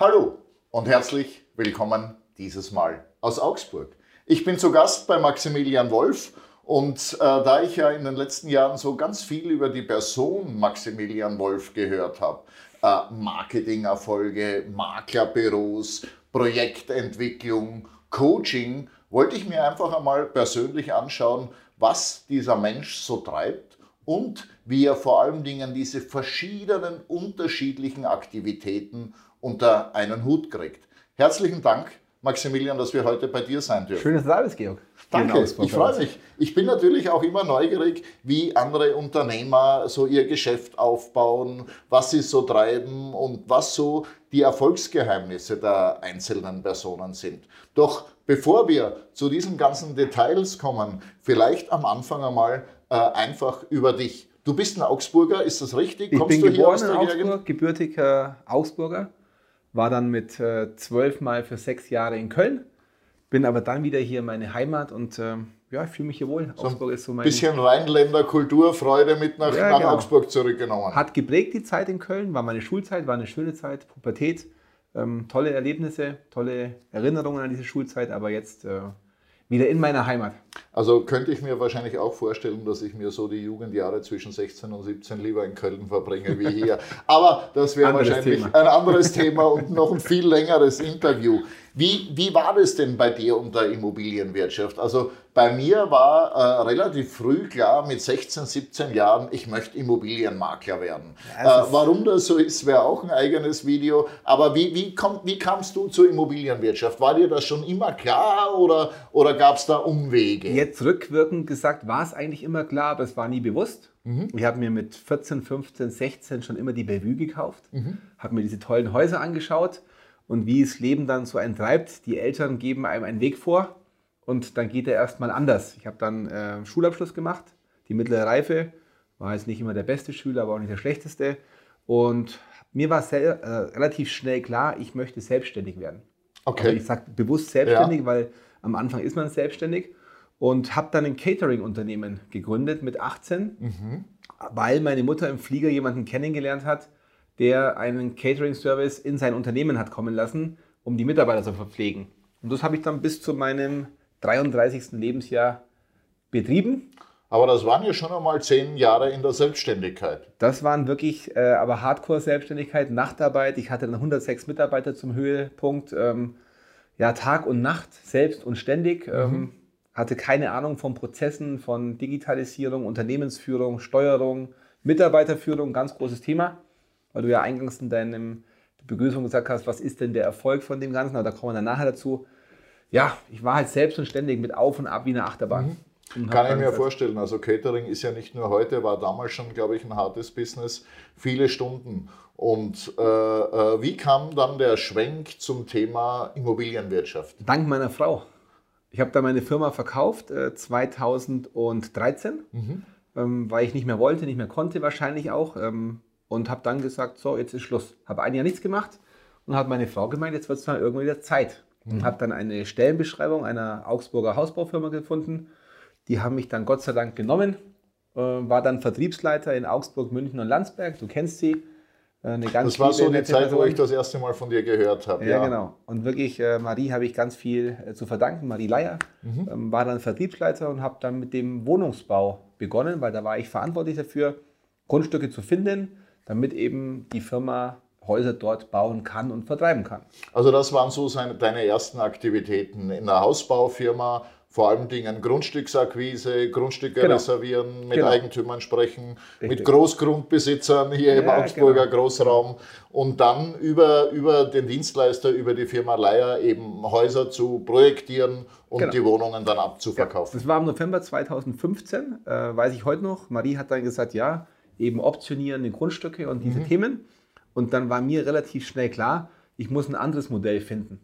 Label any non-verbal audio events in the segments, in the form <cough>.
Hallo und herzlich willkommen dieses Mal aus Augsburg. Ich bin zu Gast bei Maximilian Wolf und äh, da ich ja in den letzten Jahren so ganz viel über die Person Maximilian Wolf gehört habe, äh, Marketingerfolge, Maklerbüros, Projektentwicklung, Coaching, wollte ich mir einfach einmal persönlich anschauen, was dieser Mensch so treibt und wie er vor allen Dingen diese verschiedenen unterschiedlichen Aktivitäten unter einen Hut kriegt. Herzlichen Dank, Maximilian, dass wir heute bei dir sein dürfen. Schön, dass du da bist, Georg. Danke, ich freue mich. Ich bin natürlich auch immer neugierig, wie andere Unternehmer so ihr Geschäft aufbauen, was sie so treiben und was so die Erfolgsgeheimnisse der einzelnen Personen sind. Doch bevor wir zu diesen ganzen Details kommen, vielleicht am Anfang einmal äh, einfach über dich. Du bist ein Augsburger, ist das richtig? Ich Kommst bin du hier geboren aus in Augsburg, gebürtiger Augsburger, war dann mit äh, zwölf Mal für sechs Jahre in Köln, bin aber dann wieder hier in meine Heimat und ähm, ja, ich fühle mich hier wohl. Augsburg ist so mein... Bisschen Rheinländer Kulturfreude mit nach, Ja, nach genau. Augsburg zurückgenommen. Hat geprägt die Zeit in Köln, war meine Schulzeit, war eine schöne Zeit, Pubertät, ähm, tolle Erlebnisse, tolle Erinnerungen an diese Schulzeit, aber jetzt äh, wieder in meiner Heimat. Also könnte ich mir wahrscheinlich auch vorstellen, dass ich mir so die Jugendjahre zwischen 16 und 17 lieber in Köln verbringe wie hier. Aber das wäre wahrscheinlich Thema. ein anderes Thema und noch ein viel längeres Interview. Wie, wie war das denn bei dir und der Immobilienwirtschaft? Also bei mir war äh, relativ früh klar, mit 16, 17 Jahren, ich möchte Immobilienmakler werden. Ja, es äh, warum das so ist, wäre auch ein eigenes Video. Aber wie, wie, kommt, wie kamst du zur Immobilienwirtschaft? War dir das schon immer klar oder, oder gab es da Umwege? Jetzt rückwirkend gesagt, war es eigentlich immer klar, aber es war nie bewusst. Mhm. Ich habe mir mit 14, 15, 16 schon immer die Bellevue gekauft, Mhm. habe mir diese tollen Häuser angeschaut und wie das Leben dann so einen treibt. Die Eltern geben einem einen Weg vor und dann geht er erstmal anders. Ich habe dann äh, Schulabschluss gemacht, die mittlere Reife, war jetzt nicht immer der beste Schüler, aber auch nicht der schlechteste. Und mir war sel- äh, relativ schnell klar, ich möchte selbstständig werden. Okay. Also ich sage bewusst selbstständig, weil am Anfang ist man selbstständig und habe dann ein Catering-Unternehmen gegründet mit 18, Mhm. weil meine Mutter im Flieger jemanden kennengelernt hat, der einen Catering-Service in sein Unternehmen hat kommen lassen, um die Mitarbeiter zu verpflegen. Und das habe ich dann bis zu meinem 33. Lebensjahr betrieben. Aber das waren ja schon einmal zehn Jahre in der Selbstständigkeit. Das waren wirklich äh, aber Hardcore-Selbstständigkeit, Nachtarbeit. Ich hatte dann 106 Mitarbeiter zum Höhepunkt. Ähm, ja, Tag und Nacht, selbst und ständig. Ähm, hatte keine Ahnung von Prozessen, von Digitalisierung, Unternehmensführung, Steuerung, Mitarbeiterführung, ganz großes Thema. Weil du ja eingangs in deinem Begrüßung gesagt hast, was ist denn der Erfolg von dem Ganzen? Aber da kommen wir dann nachher dazu. Ja, ich war halt selbst und ständig mit Auf und Ab wie eine Achterbahn. Hab Kann ich dann mir gesagt, vorstellen. Also Catering ist ja nicht nur heute, war damals schon, glaube ich, ein hartes Business, viele Stunden. Und äh, äh, wie kam dann der Schwenk zum Thema Immobilienwirtschaft? Dank meiner Frau. Ich habe da meine Firma verkauft, äh, 2013, ähm, weil ich nicht mehr wollte, nicht mehr konnte wahrscheinlich auch. Ähm, und habe dann gesagt, so, jetzt ist Schluss. Habe ein Jahr nichts gemacht und hat meine Frau gemeint, jetzt wird es mal irgendwann wieder Zeit. Und habe dann eine Stellenbeschreibung einer Augsburger Hausbaufirma gefunden. Die haben mich dann Gott sei Dank genommen. Äh, war dann Vertriebsleiter in Augsburg, München und Landsberg. Du kennst sie. Äh, eine ganz Das war so nette Zeit, wo ich das erste Mal von dir gehört habe. Ja, genau. Und wirklich, äh, Marie habe ich ganz viel äh, zu verdanken. Marie Leier ähm, war dann Vertriebsleiter und habe dann mit dem Wohnungsbau begonnen, weil da war ich verantwortlich dafür, Grundstücke zu finden, damit eben die Firma Häuser dort bauen kann und vertreiben kann. Also das waren so seine, deine ersten Aktivitäten in der Hausbaufirma, vor allen Dingen Grundstücksakquise, Grundstücke Genau. reservieren, mit Genau. Eigentümern sprechen, mit Richtig. Großgrundbesitzern hier im Ja, Augsburger genau. Großraum und dann über, über den Dienstleister, über die Firma Leier eben Häuser zu projektieren und Genau. die Wohnungen dann abzuverkaufen. Das war im November 2015, äh, weiß ich heute noch. Marie hat dann gesagt, ja, eben optionierende Grundstücke und diese Themen. Und dann war mir relativ schnell klar, ich muss ein anderes Modell finden.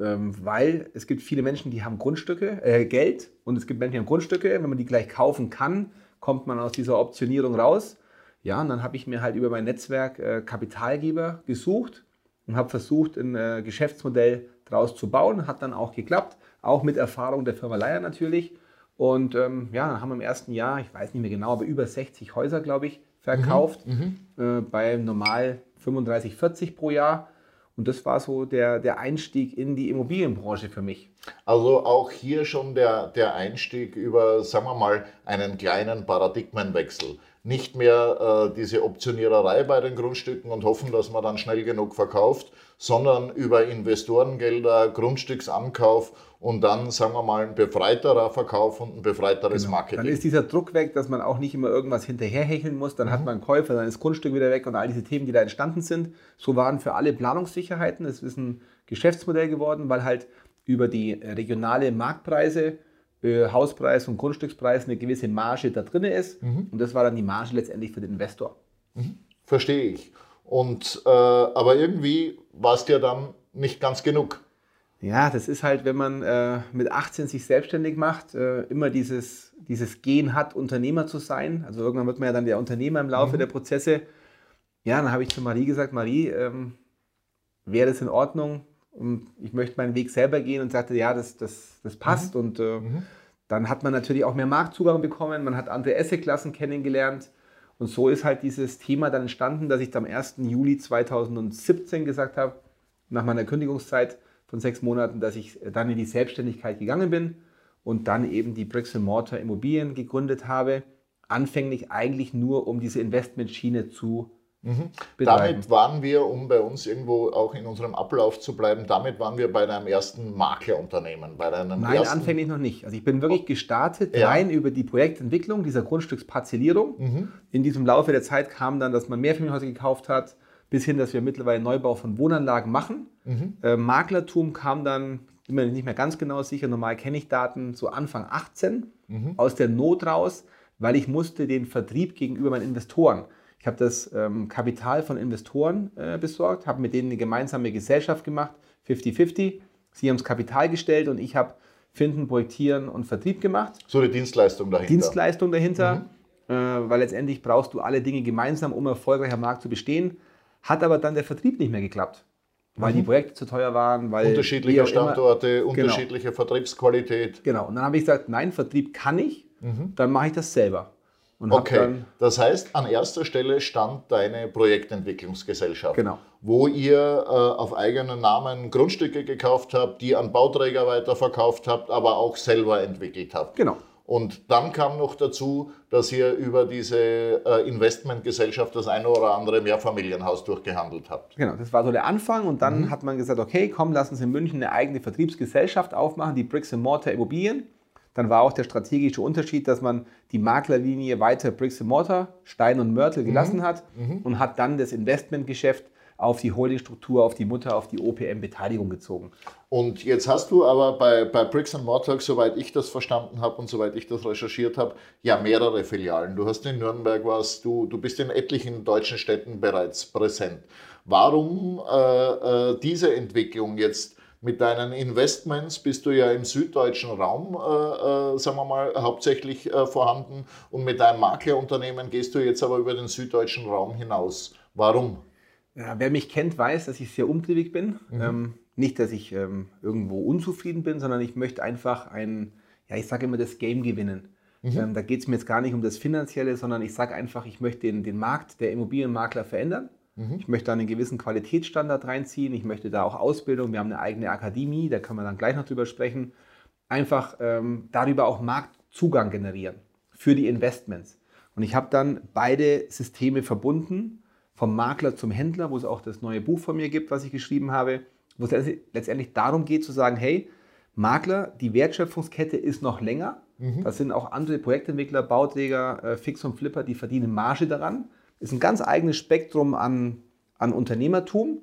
Ähm, weil es gibt viele Menschen, die haben Grundstücke, äh, Geld und es gibt Menschen, die haben Grundstücke. Wenn man die gleich kaufen kann, kommt man aus dieser Optionierung raus. Ja, und dann habe ich mir halt über mein Netzwerk äh, Kapitalgeber gesucht und habe versucht, ein äh, Geschäftsmodell daraus zu bauen. Hat dann auch geklappt, auch mit Erfahrung der Firma Leier natürlich. Und ähm, ja, dann haben wir im ersten Jahr, ich weiß nicht mehr genau, aber über 60 Häuser, glaube ich, verkauft. Äh, bei normal 35, 40 pro Jahr. Und das war so der, der Einstieg in die Immobilienbranche für mich. Also auch hier schon der, der Einstieg über, sagen wir mal, einen kleinen Paradigmenwechsel. Nicht mehr äh, diese Optioniererei bei den Grundstücken und hoffen, dass man dann schnell genug verkauft, sondern über Investorengelder, Grundstücksankauf und dann, sagen wir mal, ein befreiterer Verkauf und ein befreiteres genau. Marketing. Dann ist dieser Druck weg, dass man auch nicht immer irgendwas hinterherhecheln muss. Dann mhm. hat man einen Käufer, dann ist das Grundstück wieder weg und all diese Themen, die da entstanden sind. So waren für alle Planungssicherheiten. Es ist ein Geschäftsmodell geworden, weil halt über die regionale Marktpreise, äh, Hauspreis und Grundstückspreis eine gewisse Marge da drin ist. Mhm. Und das war dann die Marge letztendlich für den Investor. Mhm. Verstehe ich. Und, äh, aber irgendwie war es dir dann nicht ganz genug. Ja, das ist halt, wenn man äh, mit 18 sich selbstständig macht, äh, immer dieses, dieses Gen hat, Unternehmer zu sein. Also irgendwann wird man ja dann der Unternehmer im Laufe mhm. der Prozesse. Ja, dann habe ich zu Marie gesagt, Marie, ähm, wäre das in Ordnung? Und ich möchte meinen Weg selber gehen und sagte, ja, das, das, das passt. Mhm. Und äh, mhm. dann hat man natürlich auch mehr Marktzugang bekommen, man hat andere Assetklassen kennengelernt. Und so ist halt dieses Thema dann entstanden, dass ich am 1. Juli 2017 gesagt habe, nach meiner Kündigungszeit, von sechs Monaten, dass ich dann in die Selbstständigkeit gegangen bin und dann eben die Bricks Mortar Immobilien gegründet habe. Anfänglich eigentlich nur, um diese Investmentschiene zu Mhm. Damit waren wir, um bei uns irgendwo auch in unserem Ablauf zu bleiben, damit waren wir bei deinem ersten Maklerunternehmen. Bei deinem Nein, ersten anfänglich noch nicht. Also ich bin wirklich gestartet ja. rein über die Projektentwicklung dieser Grundstücksparzellierung. Mhm. In diesem Laufe der Zeit kam dann, dass man Mehrfamilienhäuser gekauft hat, bis hin, dass wir mittlerweile Neubau von Wohnanlagen machen. Mhm. Äh, Maklertum kam dann, bin mir nicht mehr ganz genau sicher, normal kenne ich Daten, so Anfang 18, mhm. aus der Not raus, weil ich musste den Vertrieb gegenüber meinen Investoren. Ich habe das ähm, Kapital von Investoren äh, besorgt, habe mit denen eine gemeinsame Gesellschaft gemacht, 50-50. Sie haben das Kapital gestellt und ich habe Finden, Projektieren und Vertrieb gemacht. So eine Dienstleistung dahinter. Dienstleistung dahinter, mhm. äh, weil letztendlich brauchst du alle Dinge gemeinsam, um erfolgreich am Markt zu bestehen. Hat aber dann der Vertrieb nicht mehr geklappt, weil mhm. die Projekte zu teuer waren. Weil unterschiedliche Standorte, immer, genau. unterschiedliche Vertriebsqualität. Genau, und dann habe ich gesagt, nein, Vertrieb kann ich, mhm. dann mache ich das selber. okay, das heißt, an erster Stelle stand deine Projektentwicklungsgesellschaft, genau. wo ihr äh, auf eigenen Namen Grundstücke gekauft habt, die an Bauträger weiterverkauft habt, aber auch selber entwickelt habt. Genau. Und dann kam noch dazu, dass ihr über diese äh, Investmentgesellschaft das eine oder andere Mehrfamilienhaus durchgehandelt habt. Genau, das war so der Anfang. Und dann mhm. hat man gesagt, okay, komm, lass uns in München eine eigene Vertriebsgesellschaft aufmachen, die Bricks Mortar Immobilien. Dann war auch der strategische Unterschied, dass man die Maklerlinie weiter Bricks Mortar, Stein und Mörtel gelassen mhm. hat mhm. und hat dann das Investmentgeschäft auf die Holdingstruktur, auf die Mutter, auf die OPM-Beteiligung gezogen. Und jetzt hast du aber bei, bei Bricks and Mortar, soweit ich das verstanden habe und soweit ich das recherchiert habe, ja mehrere Filialen. Du hast in Nürnberg was, du, du bist in etlichen deutschen Städten bereits präsent. Warum äh, äh, diese Entwicklung jetzt? Mit deinen Investments bist du ja im süddeutschen Raum, äh, äh, sagen wir mal, hauptsächlich äh, vorhanden und mit deinem Maklerunternehmen gehst du jetzt aber über den süddeutschen Raum hinaus. Warum? Ja, wer mich kennt, weiß, dass ich sehr umtriebig bin. Mhm. Ähm, nicht, dass ich ähm, irgendwo unzufrieden bin, sondern ich möchte einfach ein, ja, ich sage immer, das Game gewinnen. Mhm. Ähm, da geht es mir jetzt gar nicht um das Finanzielle, sondern ich sage einfach, ich möchte den, den Markt der Immobilienmakler verändern. Mhm. Ich möchte da einen gewissen Qualitätsstandard reinziehen. Ich möchte da auch Ausbildung. Wir haben eine eigene Akademie, da können wir dann gleich noch drüber sprechen. Einfach ähm, darüber auch Marktzugang generieren für die Investments. Und ich habe dann beide Systeme verbunden vom Makler zum Händler, wo es auch das neue Buch von mir gibt, was ich geschrieben habe, wo es letztendlich darum geht zu sagen, hey, Makler, die Wertschöpfungskette ist noch länger. Mhm. Das sind auch andere Projektentwickler, Bauträger, äh, Fix und Flipper, die verdienen Marge daran. Ist ein ganz eigenes Spektrum an, an Unternehmertum.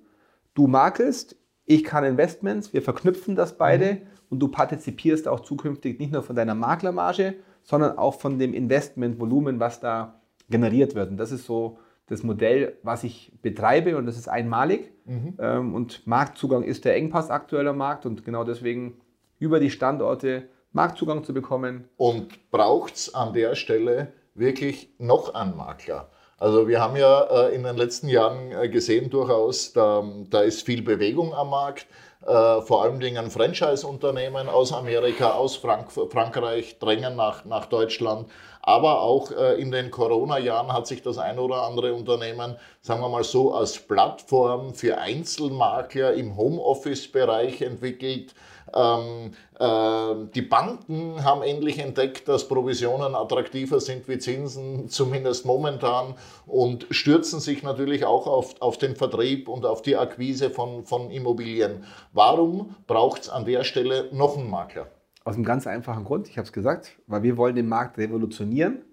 Du makelst, ich kann Investments, wir verknüpfen das beide mhm. und du partizipierst auch zukünftig nicht nur von deiner Maklermarge, sondern auch von dem Investmentvolumen, was da generiert wird. Und das ist so das Modell, was ich betreibe und das ist einmalig. Mhm. Ähm, und Marktzugang ist der Engpass aktueller Markt und genau deswegen über die Standorte Marktzugang zu bekommen. Und braucht es an der Stelle wirklich noch einen Makler? Also wir haben ja äh, in den letzten Jahren äh, gesehen durchaus, da, da ist viel Bewegung am Markt. äh, vor allen Dingen Franchise-Unternehmen aus Amerika, aus Frank Frankreich drängen nach, nach Deutschland. Aber auch äh, in den Corona-Jahren hat sich das ein oder andere Unternehmen, sagen wir mal so, als Plattform für Einzelmakler im Homeoffice-Bereich entwickelt. Ähm, äh, die Banken haben endlich entdeckt, dass Provisionen attraktiver sind wie Zinsen, zumindest momentan, und stürzen sich natürlich auch auf, auf den Vertrieb und auf die Akquise von, von Immobilien. Warum braucht es an der Stelle noch einen Makler? Aus einem ganz einfachen Grund, ich habe es gesagt, weil wir wollen den Markt revolutionieren.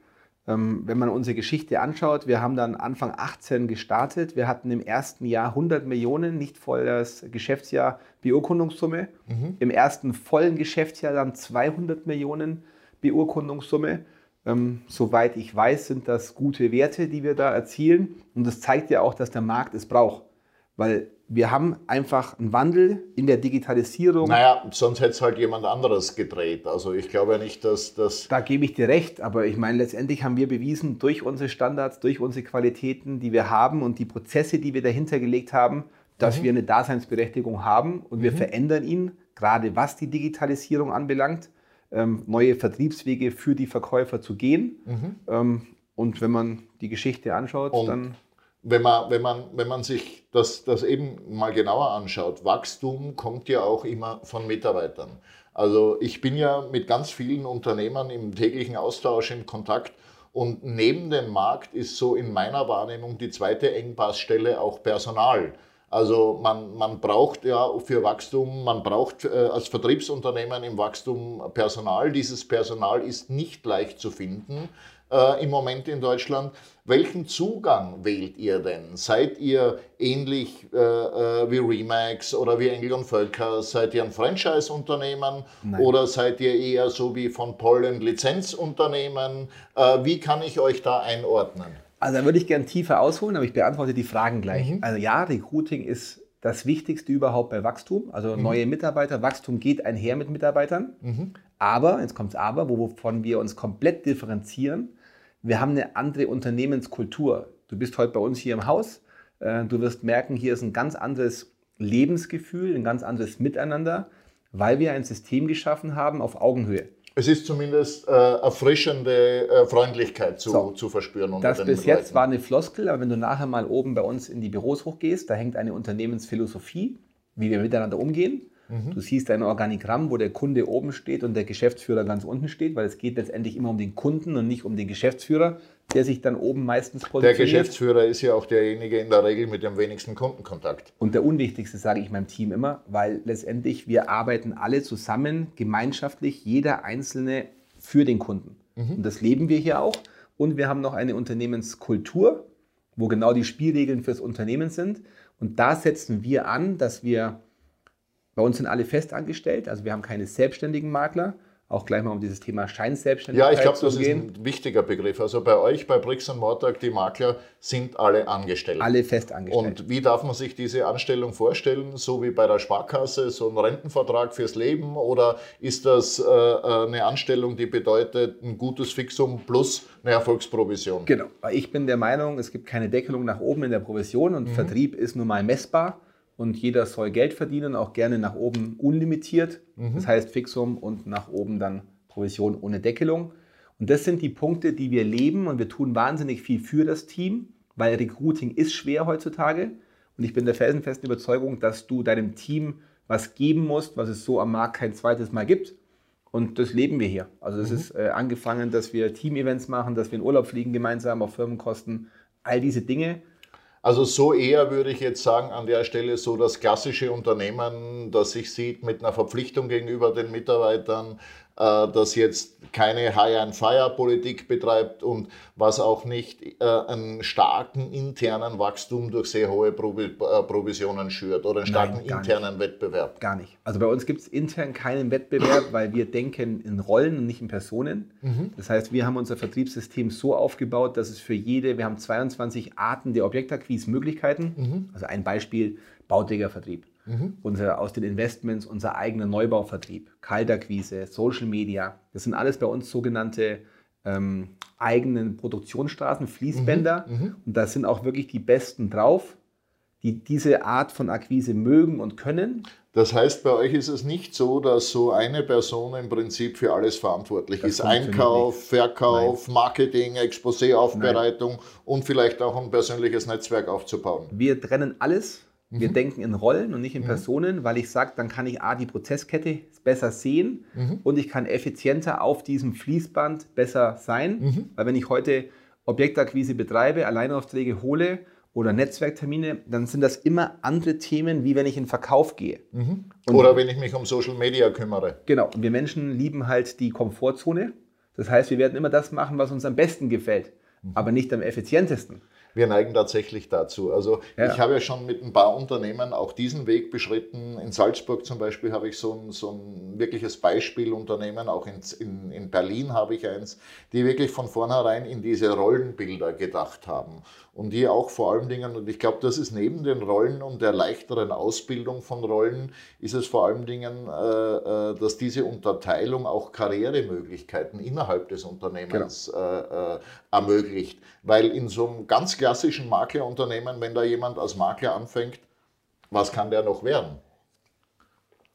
Ähm, wenn man unsere Geschichte anschaut, wir haben dann Anfang 18 gestartet. Wir hatten im ersten Jahr 100 Millionen, nicht volles Geschäftsjahr Beurkundungssumme. Mhm. Im ersten vollen Geschäftsjahr dann 200 Millionen Beurkundungssumme. Ähm, soweit ich weiß, sind das gute Werte, die wir da erzielen. Und das zeigt ja auch, dass der Markt es braucht. Weil wir haben einfach einen Wandel in der Digitalisierung. Naja, sonst hätte es halt jemand anderes gedreht. Also ich glaube nicht, dass das... Da gebe ich dir recht, aber ich meine, letztendlich haben wir bewiesen, durch unsere Standards, durch unsere Qualitäten, die wir haben und die Prozesse, die wir dahinter gelegt haben, dass mhm. wir eine Daseinsberechtigung haben und mhm. wir verändern ihn, gerade was die Digitalisierung anbelangt, ähm, neue Vertriebswege für die Verkäufer zu gehen. Mhm. Ähm, und wenn man die Geschichte anschaut, und dann wenn man, wenn man, wenn man sich das, das eben mal genauer anschaut, Wachstum kommt ja auch immer von Mitarbeitern. Also ich bin ja mit ganz vielen Unternehmern im täglichen Austausch im Kontakt und neben dem Markt ist so in meiner Wahrnehmung die zweite Engpassstelle auch Personal. Also man, man braucht ja für Wachstum, man braucht äh, als Vertriebsunternehmen im Wachstum Personal. Dieses Personal ist nicht leicht zu finden äh, im Moment in Deutschland. Welchen Zugang wählt ihr denn? Seid ihr ähnlich äh, äh, wie Remax oder wie Engel und Völker? Seid ihr ein Franchise-Unternehmen oder seid ihr eher so wie von Pollen Lizenzunternehmen? Äh, wie kann ich euch da einordnen? Also da würde ich gerne tiefer ausholen, aber ich beantworte die Fragen gleich. Mhm. Also ja, Recruiting ist das Wichtigste überhaupt bei Wachstum. Also mhm. neue Mitarbeiter, Wachstum geht einher mit Mitarbeitern. Mhm. Aber, jetzt kommt es aber, wovon wir uns komplett differenzieren, wir haben eine andere Unternehmenskultur. Du bist heute bei uns hier im Haus. Äh, du wirst merken, hier ist ein ganz anderes Lebensgefühl, ein ganz anderes Miteinander, weil wir ein System geschaffen haben auf Augenhöhe. Es ist zumindest äh, erfrischende äh, Freundlichkeit zu, so. zu verspüren. Unter das bis jetzt war eine Floskel, aber wenn du nachher mal oben bei uns in die Büros hochgehst, da hängt eine Unternehmensphilosophie, wie wir miteinander umgehen. Mhm. Du siehst ein Organigramm, wo der Kunde oben steht und der Geschäftsführer ganz unten steht, weil es geht letztendlich immer um den Kunden und nicht um den Geschäftsführer, der sich dann oben meistens positioniert. Der Geschäftsführer ist ja auch derjenige in der Regel mit dem wenigsten Kundenkontakt. Und der unwichtigste sage ich meinem Team immer, weil letztendlich wir arbeiten alle zusammen, gemeinschaftlich, jeder Einzelne für den Kunden. Mhm. Und das leben wir hier auch. Und wir haben noch eine Unternehmenskultur, wo genau die Spielregeln fürs Unternehmen sind. Und da setzen wir an, dass wir bei uns sind alle festangestellt, also wir haben keine selbstständigen Makler. Auch gleich mal um dieses Thema Scheinselbstständigkeit Ja, ich glaube, das gehen. ist ein wichtiger Begriff. Also bei euch, bei Bricks und Mortag, die Makler sind alle angestellt. Alle festangestellt. Und wie darf man sich diese Anstellung vorstellen? So wie bei der Sparkasse, so ein Rentenvertrag fürs Leben? Oder ist das äh, äh eine Anstellung, die bedeutet ein gutes Fixum plus eine Erfolgsprovision? Genau. Ich bin der Meinung, es gibt keine Deckelung nach oben in der Provision und mhm. Vertrieb ist nun mal messbar und jeder soll Geld verdienen, auch gerne nach oben unlimitiert. Mhm. Das heißt Fixum und nach oben dann Provision ohne Deckelung. Und das sind die Punkte, die wir leben und wir tun wahnsinnig viel für das Team, weil Recruiting ist schwer heutzutage. Und ich bin der felsenfesten Überzeugung, dass du deinem Team was geben musst, was es so am Markt kein zweites Mal gibt. Und das leben wir hier. Also das mhm. ist äh, angefangen, dass wir Team-Events machen, dass wir in Urlaub fliegen gemeinsam auf Firmenkosten, all diese Dinge. Also so eher würde ich jetzt sagen, an der Stelle so das klassische Unternehmen, das sich sieht mit einer Verpflichtung gegenüber den Mitarbeitern, das jetzt keine High-and-Fire-Politik betreibt und was auch nicht äh, einen starken internen Wachstum durch sehr hohe äh, Provisionen schürt oder einen starken Nein, internen nicht. Wettbewerb. Gar nicht. Also bei uns gibt es intern keinen Wettbewerb, weil wir denken in Rollen und nicht in Personen. Mhm. Das heißt, wir haben unser Vertriebssystem so aufgebaut, dass es für jede, wir haben 22 Arten der Objektakquise-Möglichkeiten. Mhm. Also ein Beispiel, Bauträgervertrieb. Mhm. Unser, aus den Investments, unser eigener Neubauvertrieb, Kaltakquise, Social Media. Das sind alles bei uns sogenannte ähm, eigenen Produktionsstraßen, Fließbänder. Mhm. Mhm. Und da sind auch wirklich die Besten drauf, die diese Art von Akquise mögen und können. Das heißt, bei euch ist es nicht so, dass so eine Person im Prinzip für alles verantwortlich Das ist. Einkauf, nicht. Verkauf, Marketing, Exposé-Aufbereitung und vielleicht auch ein persönliches Netzwerk aufzubauen. Wir trennen alles. Wir Mhm. denken in Rollen und nicht in Personen, weil ich sage, dann kann ich A, die Prozesskette besser sehen Mhm. und ich kann effizienter auf diesem Fließband besser sein. Mhm. Weil wenn ich heute Objektakquise betreibe, Alleinaufträge hole oder Netzwerktermine, dann sind das immer andere Themen, wie wenn ich in Verkauf gehe. Und- Oder wenn ich mich um Social Media kümmere. Genau, und wir Menschen lieben halt die Komfortzone. Das heißt, wir werden immer das machen, was uns am besten gefällt, Mhm. aber nicht am effizientesten. Wir neigen tatsächlich dazu. Also Ja. ich habe ja schon mit ein paar Unternehmen auch diesen Weg beschritten. In Salzburg zum Beispiel habe ich so ein, so ein wirkliches Beispielunternehmen, auch in, in, in Berlin habe ich eins, die wirklich von vornherein in diese Rollenbilder gedacht haben. Und die auch vor allen Dingen, und ich glaube, das ist neben den Rollen und der leichteren Ausbildung von Rollen, ist es vor allen Dingen, äh, äh, dass diese Unterteilung auch Karrieremöglichkeiten innerhalb des Unternehmens äh, äh, ermöglicht. Weil in so einem ganz klassischen Maklerunternehmen, wenn da jemand als Makler anfängt, was kann der noch werden?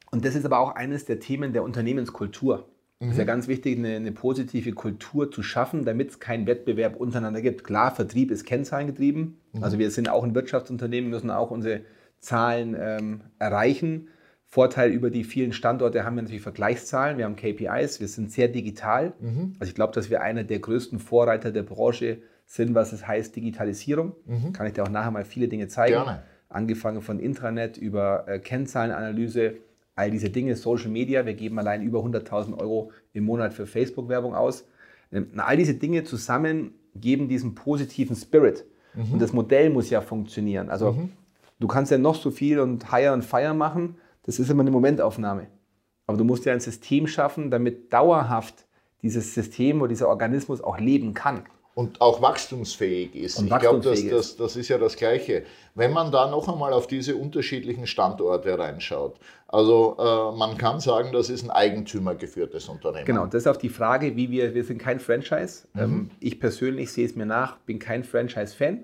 Und das ist aber auch eines der Themen der Unternehmenskultur. Es ist ja Mhm. ganz wichtig, eine, eine positive Kultur zu schaffen, damit es keinen Wettbewerb untereinander gibt. Klar, Vertrieb ist kennzahlengetrieben. Mhm. Also wir sind auch ein Wirtschaftsunternehmen, müssen auch unsere Zahlen ähm, erreichen. Vorteil über die vielen Standorte haben wir natürlich Vergleichszahlen, wir haben KPIs, wir sind sehr digital. Mhm. Also ich glaube, dass wir einer der größten Vorreiter der Branche sind, was es heißt Digitalisierung. Kann ich dir auch nachher mal viele Dinge zeigen. Mhm. Gerne. Angefangen von Intranet über äh, Kennzahlenanalyse, all diese Dinge, Social Media. Wir geben allein über 100.000 Euro im Monat für Facebook-Werbung aus. Ähm, all diese Dinge zusammen geben diesen positiven Spirit. Und das Modell muss ja funktionieren. Also du kannst ja noch so viel und Hire und Fire machen. Das ist immer eine Momentaufnahme. Aber du musst ja ein System schaffen, damit dauerhaft dieses System oder dieser Organismus auch leben kann. Und auch wachstumsfähig ist. Und ich glaube, das, das, das ist ja das Gleiche. Wenn man da noch einmal auf diese unterschiedlichen Standorte reinschaut, also äh, man kann sagen, das ist ein eigentümergeführtes Unternehmen. Genau, das ist auf die Frage, wie wir, wir sind kein Franchise. Ähm, ich persönlich sehe es mir nach, bin kein Franchise-Fan,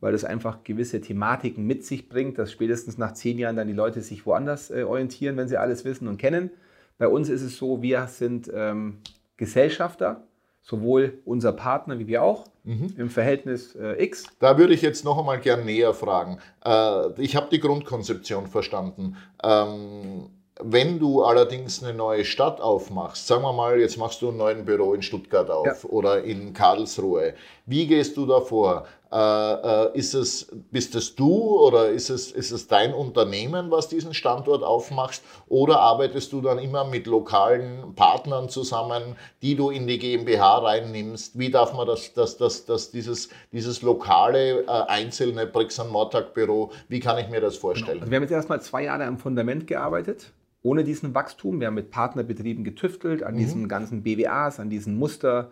weil das einfach gewisse Thematiken mit sich bringt, dass spätestens nach zehn Jahren dann die Leute sich woanders äh, orientieren, wenn sie alles wissen und kennen. Bei uns ist es so, wir sind ähm, Gesellschafter, sowohl unser Partner wie wir auch, im Verhältnis äh, X. Da würde ich jetzt noch einmal gern näher fragen. Äh, ich habe die Grundkonzeption verstanden. Ähm, wenn du allerdings eine neue Stadt aufmachst, sagen wir mal, jetzt machst du ein neues Büro in Stuttgart auf Ja. oder in Karlsruhe, wie gehst du da vor? Äh, äh, ist es, bist es du oder ist es, ist es dein Unternehmen, was diesen Standort aufmachst? Oder arbeitest du dann immer mit lokalen Partnern zusammen, die du in die GmbH reinnimmst? Wie darf man das, das, das, das dieses, dieses lokale, äh, einzelne Bricks Mortag Büro, wie kann ich mir das vorstellen? Also wir haben jetzt erstmal zwei Jahre am Fundament gearbeitet, ohne diesen Wachstum. Wir haben mit Partnerbetrieben getüftelt, an diesen ganzen BWAs, an diesen Muster,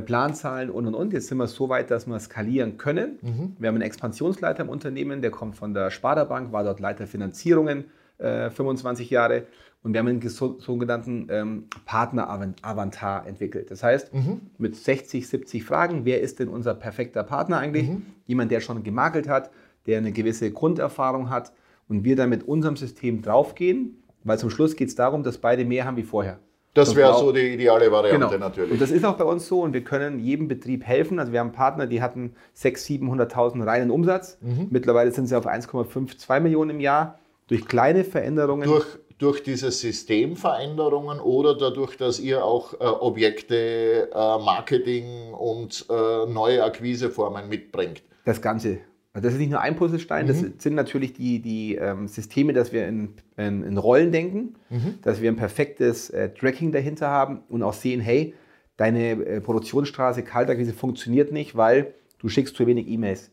Planzahlen und und und. Jetzt sind wir so weit, dass wir skalieren können. Wir haben einen Expansionsleiter im Unternehmen, der kommt von der Sparda Bank, war dort Leiter Finanzierungen, äh, 25 Jahre. Und wir haben einen sogenannten ähm, Partner-Avantar entwickelt. Das heißt, mit 60, 70 Fragen, wer ist denn unser perfekter Partner eigentlich? Jemand, der schon gemakelt hat, der eine gewisse Grunderfahrung hat und wir dann mit unserem System draufgehen, weil zum Schluss geht es darum, dass beide mehr haben wie vorher. Das wäre so die ideale Variante Genau. natürlich. Und das ist auch bei uns so und wir können jedem Betrieb helfen. Also wir haben Partner, die hatten 600.000, 700.000 reinen Umsatz. Mhm. Mittlerweile sind sie auf 1,5, 2 Millionen im Jahr. Durch kleine Veränderungen. durch, durch diese Systemveränderungen oder dadurch, dass ihr auch äh, Objekte, äh, Marketing und äh, neue Akquiseformen mitbringt. das Ganze. Also das ist nicht nur ein Puzzlestein, das sind natürlich die, die ähm, Systeme, dass wir in, in, in Rollen denken, dass wir ein perfektes äh, Tracking dahinter haben und auch sehen, hey, deine äh, Produktionsstraße Kaltakquise funktioniert nicht, weil du schickst zu wenig E-Mails,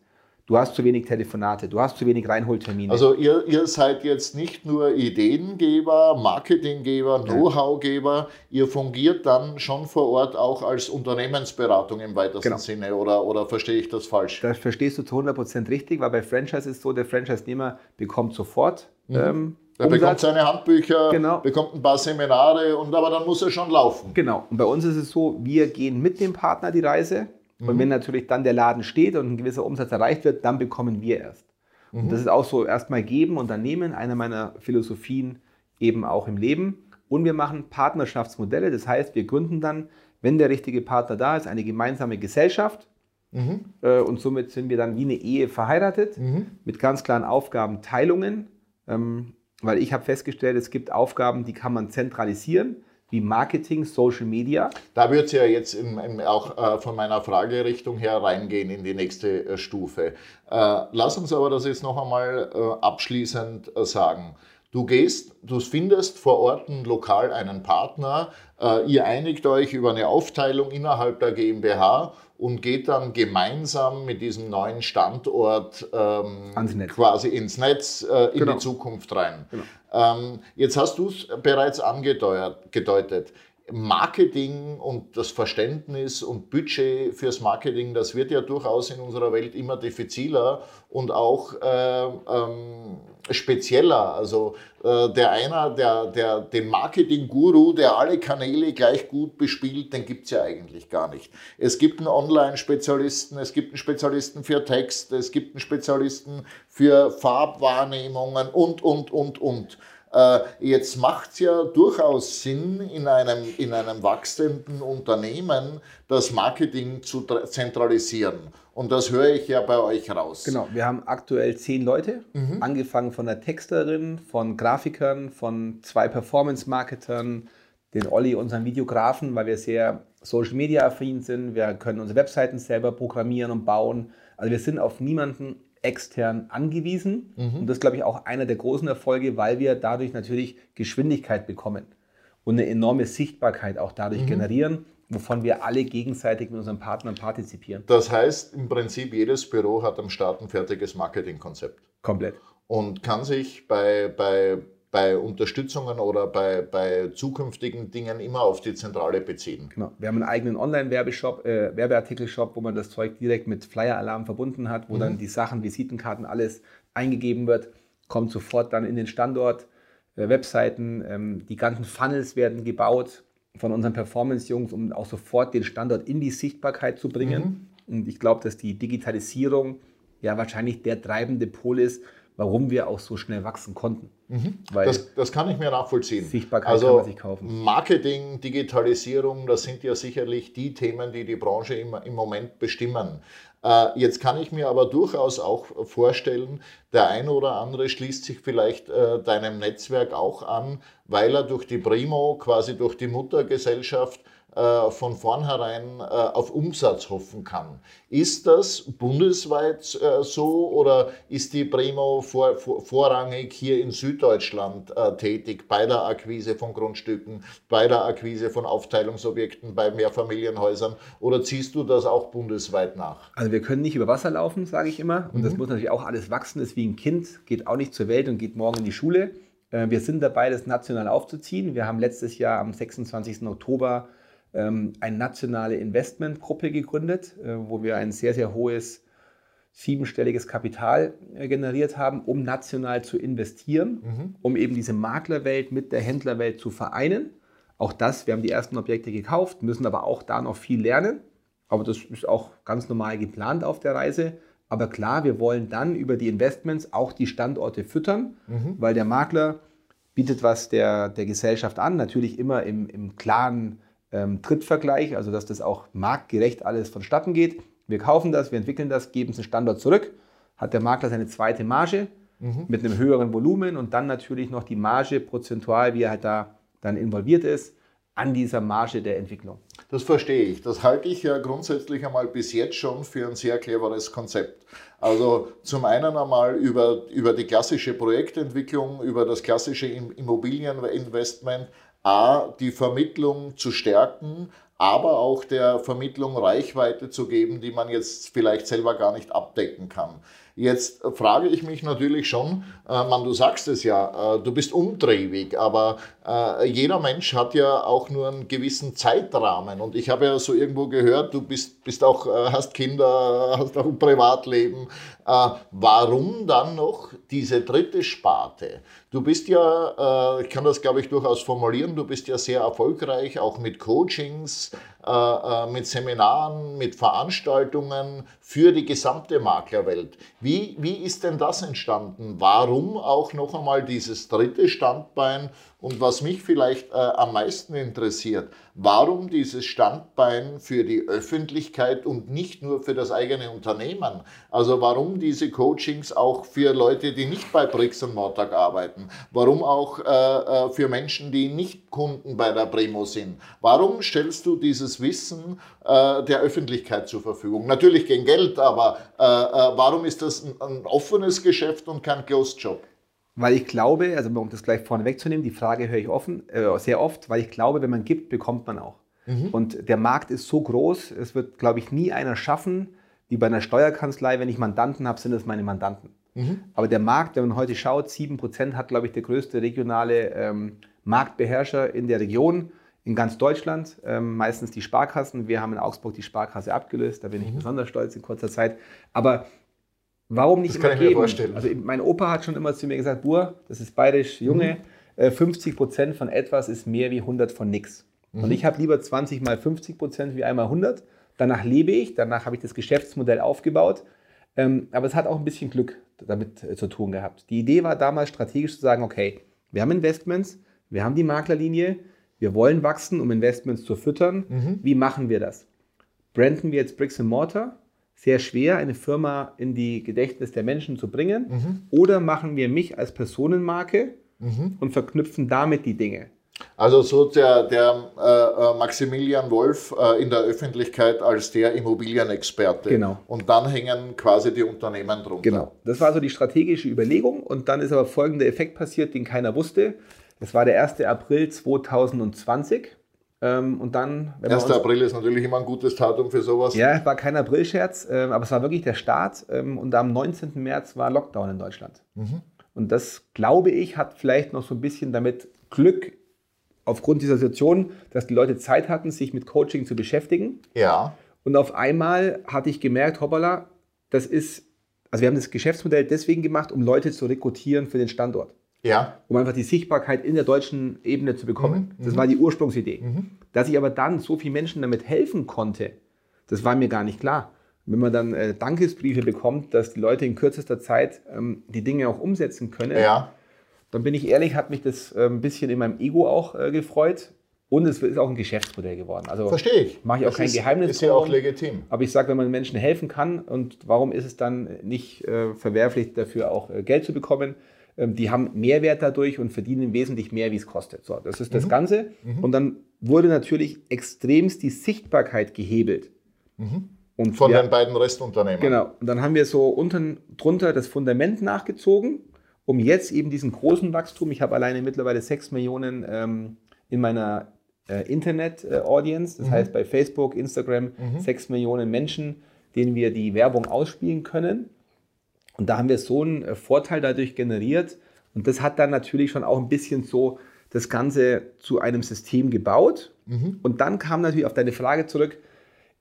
du hast zu wenig Telefonate, du hast zu wenig Reinholtermine. Also ihr, ihr seid jetzt nicht nur Ideengeber, Marketinggeber, Know-howgeber, ihr fungiert dann schon vor Ort auch als Unternehmensberatung im weitesten Genau. Sinne oder, oder verstehe ich das falsch? Das verstehst du zu 100% richtig, weil bei Franchise ist so, der Franchise-Nehmer bekommt sofort ähm, Er bekommt Umsatz. seine Handbücher, Genau. bekommt ein paar Seminare und aber dann muss er schon laufen. Genau. Und bei uns ist es so, wir gehen mit dem Partner die Reise. Und wenn natürlich dann der Laden steht und ein gewisser Umsatz erreicht wird, dann bekommen wir erst. Und das ist auch so erstmal geben und dann nehmen, eine meiner Philosophien eben auch im Leben. Und wir machen Partnerschaftsmodelle, das heißt, wir gründen dann, wenn der richtige Partner da ist, eine gemeinsame Gesellschaft. Mhm. Äh, und somit sind wir dann wie eine Ehe verheiratet mhm. mit ganz klaren Aufgabenteilungen. Ähm, weil ich habe festgestellt, es gibt Aufgaben, die kann man zentralisieren wie Marketing, Social Media. Da wird es ja jetzt im, im, auch äh, von meiner Fragerichtung her reingehen in die nächste äh, Stufe. Äh, lass uns aber das jetzt noch einmal äh, abschließend äh, sagen. Du gehst, du findest vor Ort lokal einen Partner, äh, ihr einigt euch über eine Aufteilung innerhalb der GmbH und geht dann gemeinsam mit diesem neuen Standort ähm, quasi ins Netz äh, in genau. die Zukunft rein. Genau. Ähm, jetzt hast du es bereits angedeutet. Marketing und das Verständnis und Budget fürs Marketing, das wird ja durchaus in unserer Welt immer diffiziler und auch äh, ähm, spezieller. Also äh, der einer, der, der, den Marketing-Guru, der alle Kanäle gleich gut bespielt, den gibt es ja eigentlich gar nicht. Es gibt einen Online-Spezialisten, es gibt einen Spezialisten für Text, es gibt einen Spezialisten für Farbwahrnehmungen und, und, und, und. Äh, jetzt macht es ja durchaus Sinn, in einem, in einem wachsenden Unternehmen das Marketing zu zentralisieren. Und das höre ich ja bei euch raus. Genau, wir haben aktuell zehn Leute, mhm. angefangen von der Texterin, von Grafikern, von zwei Performance-Marketern, den Olli, unseren Videografen, weil wir sehr Social Media affin sind. Wir können unsere Webseiten selber programmieren und bauen. Also wir sind auf niemanden extern angewiesen. Mhm. Und das ist, glaube ich, auch einer der großen Erfolge, weil wir dadurch natürlich Geschwindigkeit bekommen und eine enorme Sichtbarkeit auch dadurch mhm. generieren, wovon wir alle gegenseitig mit unseren Partnern partizipieren. Das heißt, im Prinzip jedes Büro hat am Start ein fertiges Marketingkonzept. Komplett. Und kann sich bei, bei bei Unterstützungen oder bei, bei zukünftigen Dingen immer auf die Zentrale beziehen. Genau. Wir haben einen eigenen Online-Werbeshop, äh, Werbeartikelshop, wo man das Zeug direkt mit Flyer-Alarm verbunden hat, wo mhm. dann die Sachen, Visitenkarten, alles eingegeben wird, kommt sofort dann in den Standort, äh, Webseiten, ähm, die ganzen Funnels werden gebaut von unseren Performance-Jungs, um auch sofort den Standort in die Sichtbarkeit zu bringen. Mhm. Und ich glaube, dass die Digitalisierung ja wahrscheinlich der treibende Pol ist, warum wir auch so schnell wachsen konnten. Mhm. das, das, kann ich mir nachvollziehen. Sichtbarkeit also, kann man sich kaufen. Marketing, Digitalisierung, das sind ja sicherlich die Themen, die die Branche im, im Moment bestimmen. Äh, jetzt kann ich mir aber durchaus auch vorstellen, der eine oder andere schließt sich vielleicht äh, deinem Netzwerk auch an, weil er durch die Primo, quasi durch die Muttergesellschaft, von vornherein äh, auf Umsatz hoffen kann. Ist das bundesweit äh, so oder ist die Primo vor, vor, vorrangig hier in Süddeutschland tätig bei der Akquise von Grundstücken, bei der Akquise von Aufteilungsobjekten, bei Mehrfamilienhäusern oder ziehst du das auch bundesweit nach? Also wir können nicht über Wasser laufen, sage ich immer. Und mhm. das muss natürlich auch alles wachsen. Das ist wie ein Kind, geht auch nicht zur Welt und geht morgen in die Schule. Wir sind dabei, das national aufzuziehen. Wir haben letztes Jahr am 26. Oktober ähm, eine nationale Investmentgruppe gegründet, äh, wo wir ein sehr, sehr hohes siebenstelliges Kapital äh, generiert haben, um national zu investieren, mhm. um eben diese Maklerwelt mit der Händlerwelt zu vereinen. Auch das, wir haben die ersten Objekte gekauft, müssen aber auch da noch viel lernen. Aber das ist auch ganz normal geplant auf der Reise. Aber klar, wir wollen dann über die Investments auch die Standorte füttern, mhm. weil der Makler bietet was der, der Gesellschaft an, natürlich immer im, im klaren ähm, Trittvergleich, also dass das auch marktgerecht alles vonstatten geht. Wir kaufen das, wir entwickeln das, geben es einen Standort zurück, hat der Makler seine zweite Marge mhm. mit einem höheren Volumen und dann natürlich noch die Marge prozentual, wie er halt da dann involviert ist, an dieser Marge der Entwicklung. Das verstehe ich. Das halte ich ja grundsätzlich einmal bis jetzt schon für ein sehr cleveres Konzept. Also zum einen einmal über, über die klassische Projektentwicklung, über das klassische Immobilieninvestment, A, die Vermittlung zu stärken, aber auch der Vermittlung Reichweite zu geben, die man jetzt vielleicht selber gar nicht abdecken kann. Jetzt frage ich mich natürlich schon, äh, man, du sagst es ja, äh, du bist umtriebig, aber äh, jeder Mensch hat ja auch nur einen gewissen Zeitrahmen. Und ich habe ja so irgendwo gehört, du bist, bist auch, äh, hast Kinder, hast auch ein Privatleben. Äh, warum dann noch diese dritte Sparte? Du bist ja, ich kann das glaube ich durchaus formulieren, du bist ja sehr erfolgreich, auch mit Coachings, mit Seminaren, mit Veranstaltungen für die gesamte Maklerwelt. Wie, wie ist denn das entstanden? Warum auch noch einmal dieses dritte Standbein? Und was mich vielleicht äh, am meisten interessiert, warum dieses Standbein für die Öffentlichkeit und nicht nur für das eigene Unternehmen? Also warum diese Coachings auch für Leute, die nicht bei Bricks und Mortag arbeiten? Warum auch äh, äh, für Menschen, die nicht Kunden bei der Primo sind? Warum stellst du dieses Wissen äh, der Öffentlichkeit zur Verfügung? Natürlich gegen Geld, aber äh, äh, warum ist das ein, ein offenes Geschäft und kein Closed Job? Weil ich glaube, also um das gleich vorne wegzunehmen, die Frage höre ich offen, äh, sehr oft, weil ich glaube, wenn man gibt, bekommt man auch. Mhm. Und der Markt ist so groß, es wird, glaube ich, nie einer schaffen, wie bei einer Steuerkanzlei, wenn ich Mandanten habe, sind es meine Mandanten. Mhm. Aber der Markt, wenn man heute schaut, 7% hat, glaube ich, der größte regionale ähm, Marktbeherrscher in der Region, in ganz Deutschland, ähm, meistens die Sparkassen. Wir haben in Augsburg die Sparkasse abgelöst, da bin ich mhm. besonders stolz in kurzer Zeit. Aber Warum nicht das immer kann ich geben? Mir vorstellen. Also mein Opa hat schon immer zu mir gesagt, Bur, das ist bayerisch Junge, mhm. 50 äh, Prozent von etwas ist mehr wie 100 von nichts. Mhm. Und ich habe lieber 20 mal 50 Prozent wie einmal 100. Danach lebe ich, danach habe ich das Geschäftsmodell aufgebaut. Ähm, aber es hat auch ein bisschen Glück damit äh, zu tun gehabt. Die Idee war damals strategisch zu sagen, okay, wir haben Investments, wir haben die Maklerlinie, wir wollen wachsen, um Investments zu füttern. Mhm. Wie machen wir das? Branden wir jetzt Bricks and Mortar sehr schwer, eine Firma in die Gedächtnis der Menschen zu bringen? Mhm. Oder machen wir mich als Personenmarke mhm. und verknüpfen damit die Dinge? Also so der, der äh, äh, Maximilian Wolf äh, in der Öffentlichkeit als der Immobilienexperte. Genau. Und dann hängen quasi die Unternehmen drunter. Genau. Das war so die strategische Überlegung. Und dann ist aber folgender Effekt passiert, den keiner wusste. Das war der 1. April 2020. Ähm, und dann, 1. April ist natürlich immer ein gutes Datum für sowas. Ja, es war kein Aprilscherz, ähm, aber es war wirklich der Start. Ähm, und am 19. März war Lockdown in Deutschland. Mhm. Und das, glaube ich, hat vielleicht noch so ein bisschen damit Glück aufgrund dieser Situation, dass die Leute Zeit hatten, sich mit Coaching zu beschäftigen. Ja. Und auf einmal hatte ich gemerkt, hoppala, das ist, also wir haben das Geschäftsmodell deswegen gemacht, um Leute zu rekrutieren für den Standort. Ja. Um einfach die Sichtbarkeit in der deutschen Ebene zu bekommen. Mhm. Das war die Ursprungsidee. Mhm. Dass ich aber dann so vielen Menschen damit helfen konnte, das war mir gar nicht klar. Wenn man dann äh, Dankesbriefe bekommt, dass die Leute in kürzester Zeit ähm, die Dinge auch umsetzen können, ja. dann bin ich ehrlich, hat mich das äh, ein bisschen in meinem Ego auch äh, gefreut. Und es ist auch ein Geschäftsmodell geworden. Also Verstehe ich. Mache ich auch das kein ist, Geheimnis. Ist ja auch legitim. Aber ich sage, wenn man Menschen helfen kann und warum ist es dann nicht äh, verwerflich, dafür auch äh, Geld zu bekommen? Ähm, die haben Mehrwert dadurch und verdienen wesentlich mehr, wie es kostet. So, das ist das mhm. Ganze. Mhm. Und dann wurde natürlich extremst die Sichtbarkeit gehebelt. Mhm. Und Von wir, den beiden Restunternehmen. Genau. Und dann haben wir so unten drunter das Fundament nachgezogen, um jetzt eben diesen großen Wachstum, ich habe alleine mittlerweile 6 Millionen ähm, in meiner äh, Internet-Audience, das mhm. heißt bei Facebook, Instagram, mhm. 6 Millionen Menschen, denen wir die Werbung ausspielen können. Und da haben wir so einen äh, Vorteil dadurch generiert. Und das hat dann natürlich schon auch ein bisschen so das Ganze zu einem System gebaut. Mhm. Und dann kam natürlich auf deine Frage zurück,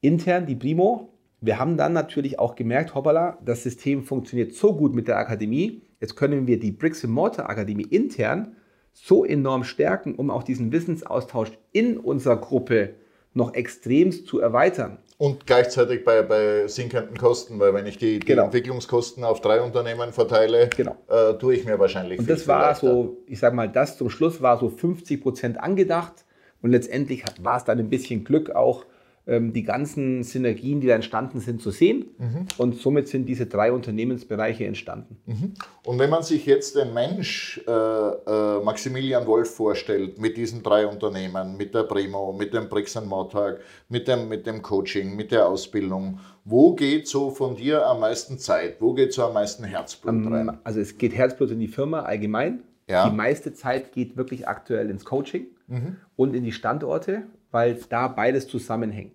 intern die Primo. Wir haben dann natürlich auch gemerkt, hoppala, das System funktioniert so gut mit der Akademie. Jetzt können wir die Bricks Mortar Akademie intern so enorm stärken, um auch diesen Wissensaustausch in unserer Gruppe noch extremst zu erweitern. Und gleichzeitig bei, bei sinkenden Kosten, weil wenn ich die, die genau. Entwicklungskosten auf drei Unternehmen verteile, genau. äh, tue ich mir wahrscheinlich Und das war so, ich sage mal, das zum Schluss war so 50 Prozent angedacht und letztendlich war es dann ein bisschen Glück auch, die ganzen Synergien, die da entstanden sind, zu sehen. Mhm. Und somit sind diese drei Unternehmensbereiche entstanden. Mhm. Und wenn man sich jetzt den Mensch äh, äh, Maximilian Wolf vorstellt, mit diesen drei Unternehmen, mit der Primo, mit dem Bricks Mortag, mit dem, mit dem Coaching, mit der Ausbildung, wo geht so von dir am meisten Zeit? Wo geht so am meisten Herzblut um, rein? Also es geht Herzblut in die Firma allgemein. Ja. Die meiste Zeit geht wirklich aktuell ins Coaching mhm. und in die Standorte weil da beides zusammenhängt.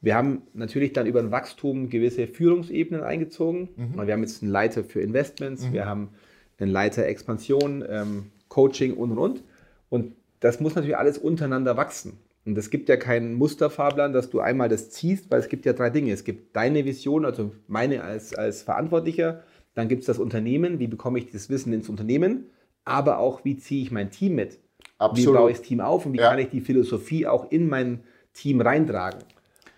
Wir haben natürlich dann über ein Wachstum gewisse Führungsebenen eingezogen. Mhm. Wir haben jetzt einen Leiter für Investments, mhm. wir haben einen Leiter Expansion, ähm, Coaching und und und. Und das muss natürlich alles untereinander wachsen. Und es gibt ja keinen Musterfahrplan, dass du einmal das ziehst, weil es gibt ja drei Dinge. Es gibt deine Vision, also meine als, als Verantwortlicher. Dann gibt es das Unternehmen, wie bekomme ich das Wissen ins Unternehmen, aber auch, wie ziehe ich mein Team mit. Absolut. Wie baue ich das Team auf und wie ja. kann ich die Philosophie auch in mein Team reintragen?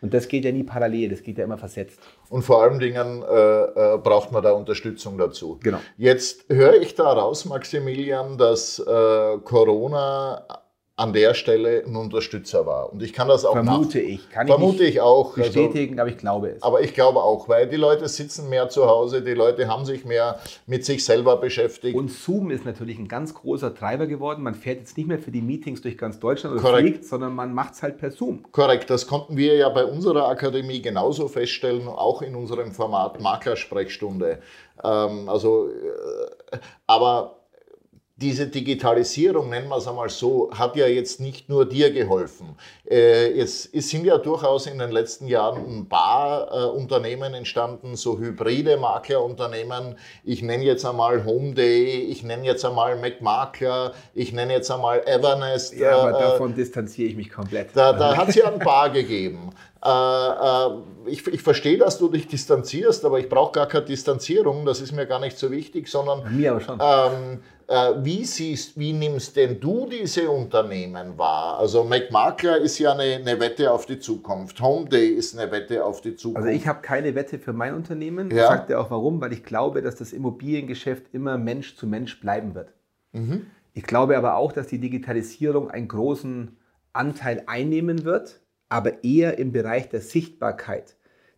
Und das geht ja nie parallel, das geht ja immer versetzt. Und vor allen Dingen äh, äh, braucht man da Unterstützung dazu. Genau. Jetzt höre ich da raus, Maximilian, dass äh, Corona an der Stelle ein Unterstützer war. Und ich kann das auch Vermute ich. Kann vermute ich, ich auch. Also bestätigen, also, aber ich glaube es. Aber ich glaube auch, weil die Leute sitzen mehr zu Hause, die Leute haben sich mehr mit sich selber beschäftigt. Und Zoom ist natürlich ein ganz großer Treiber geworden. Man fährt jetzt nicht mehr für die Meetings durch ganz Deutschland oder fliegt, sondern man macht es halt per Zoom. Korrekt, das konnten wir ja bei unserer Akademie genauso feststellen, auch in unserem Format Maklersprechstunde. Ähm, also, äh, aber diese Digitalisierung, nennen wir es einmal so, hat ja jetzt nicht nur dir geholfen. Äh, es, sind ja durchaus in den letzten Jahren ein paar äh, Unternehmen entstanden, so hybride Maklerunternehmen. Ich nenne jetzt einmal Homeday, ich nenne jetzt einmal MacMakler, ich nenne jetzt einmal Evernest. Ja, aber äh, davon distanziere ich mich komplett. Da, da hat es ja ein paar <laughs> gegeben. Ich, ich verstehe, dass du dich distanzierst, aber ich brauche gar keine Distanzierung, das ist mir gar nicht so wichtig, sondern mir aber schon. Ähm, äh, wie siehst, wie nimmst denn du diese Unternehmen wahr? Also McMakler ist ja eine, eine Wette auf die Zukunft. Homeday ist eine Wette auf die Zukunft. Also ich habe keine Wette für mein Unternehmen. Ja. Ich sagte auch warum, weil ich glaube, dass das Immobiliengeschäft immer Mensch zu Mensch bleiben wird. Mhm. Ich glaube aber auch, dass die Digitalisierung einen großen Anteil einnehmen wird aber eher im Bereich der Sichtbarkeit.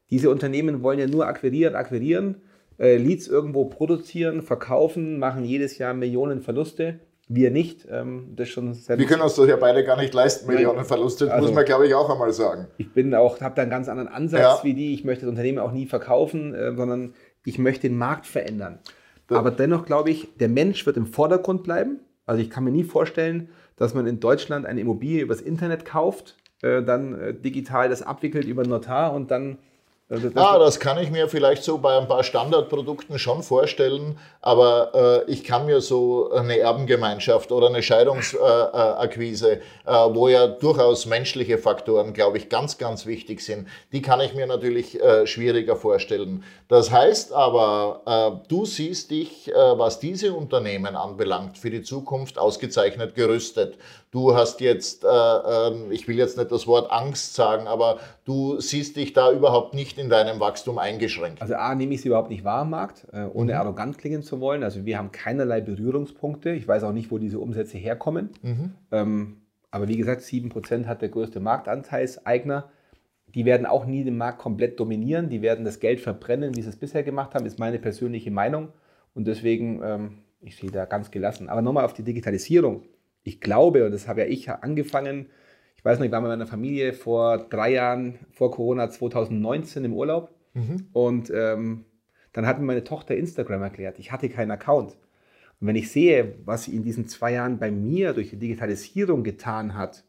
Diese Unternehmen wollen ja nur akquirieren, akquirieren, äh, Leads irgendwo produzieren, verkaufen, machen jedes Jahr Millionen Verluste. Wir nicht. Ähm, das schon sehr Wir können uns das ja beide gar nicht leisten, Millionen Verluste, also, muss man glaube ich auch einmal sagen. Ich bin auch, habe da einen ganz anderen Ansatz ja. wie die. Ich möchte das Unternehmen auch nie verkaufen, äh, sondern ich möchte den Markt verändern. Das Aber dennoch glaube ich, der Mensch wird im Vordergrund bleiben. Also ich kann mir nie vorstellen, dass man in Deutschland eine Immobilie übers Internet kauft äh, dann äh, digital das abwickelt über Notar und dann das ah, das kann ich mir vielleicht so bei ein paar Standardprodukten schon vorstellen, aber äh, ich kann mir so eine Erbengemeinschaft oder eine Scheidungsakquise, äh, äh, wo ja durchaus menschliche Faktoren, glaube ich, ganz, ganz wichtig sind, die kann ich mir natürlich äh, schwieriger vorstellen. Das heißt aber, äh, du siehst dich, äh, was diese Unternehmen anbelangt, für die Zukunft ausgezeichnet gerüstet. Du hast jetzt, ähm, ich will jetzt nicht das Wort Angst sagen, aber du siehst dich da überhaupt nicht nicht in deinem Wachstum eingeschränkt? Also A, nehme ich sie überhaupt nicht wahr am Markt, äh, ohne mhm. arrogant klingen zu wollen. Also wir haben keinerlei Berührungspunkte. Ich weiß auch nicht, wo diese Umsätze herkommen. Mhm. Ähm, aber wie gesagt, 7% hat der größte Marktanteilseigner. Die werden auch nie den Markt komplett dominieren. Die werden das Geld verbrennen, wie sie es bisher gemacht haben, ist meine persönliche Meinung. Und deswegen, ähm, ich sehe da ganz gelassen. Aber nochmal auf die Digitalisierung. Ich glaube, und das habe ja ich angefangen, weiß noch, ich war mit meiner Familie vor drei Jahren, vor Corona 2019 im Urlaub. Mhm. Und ähm, dann hat mir meine Tochter Instagram erklärt. Ich hatte keinen Account. Und wenn ich sehe, was sie in diesen zwei Jahren bei mir durch die Digitalisierung getan hat,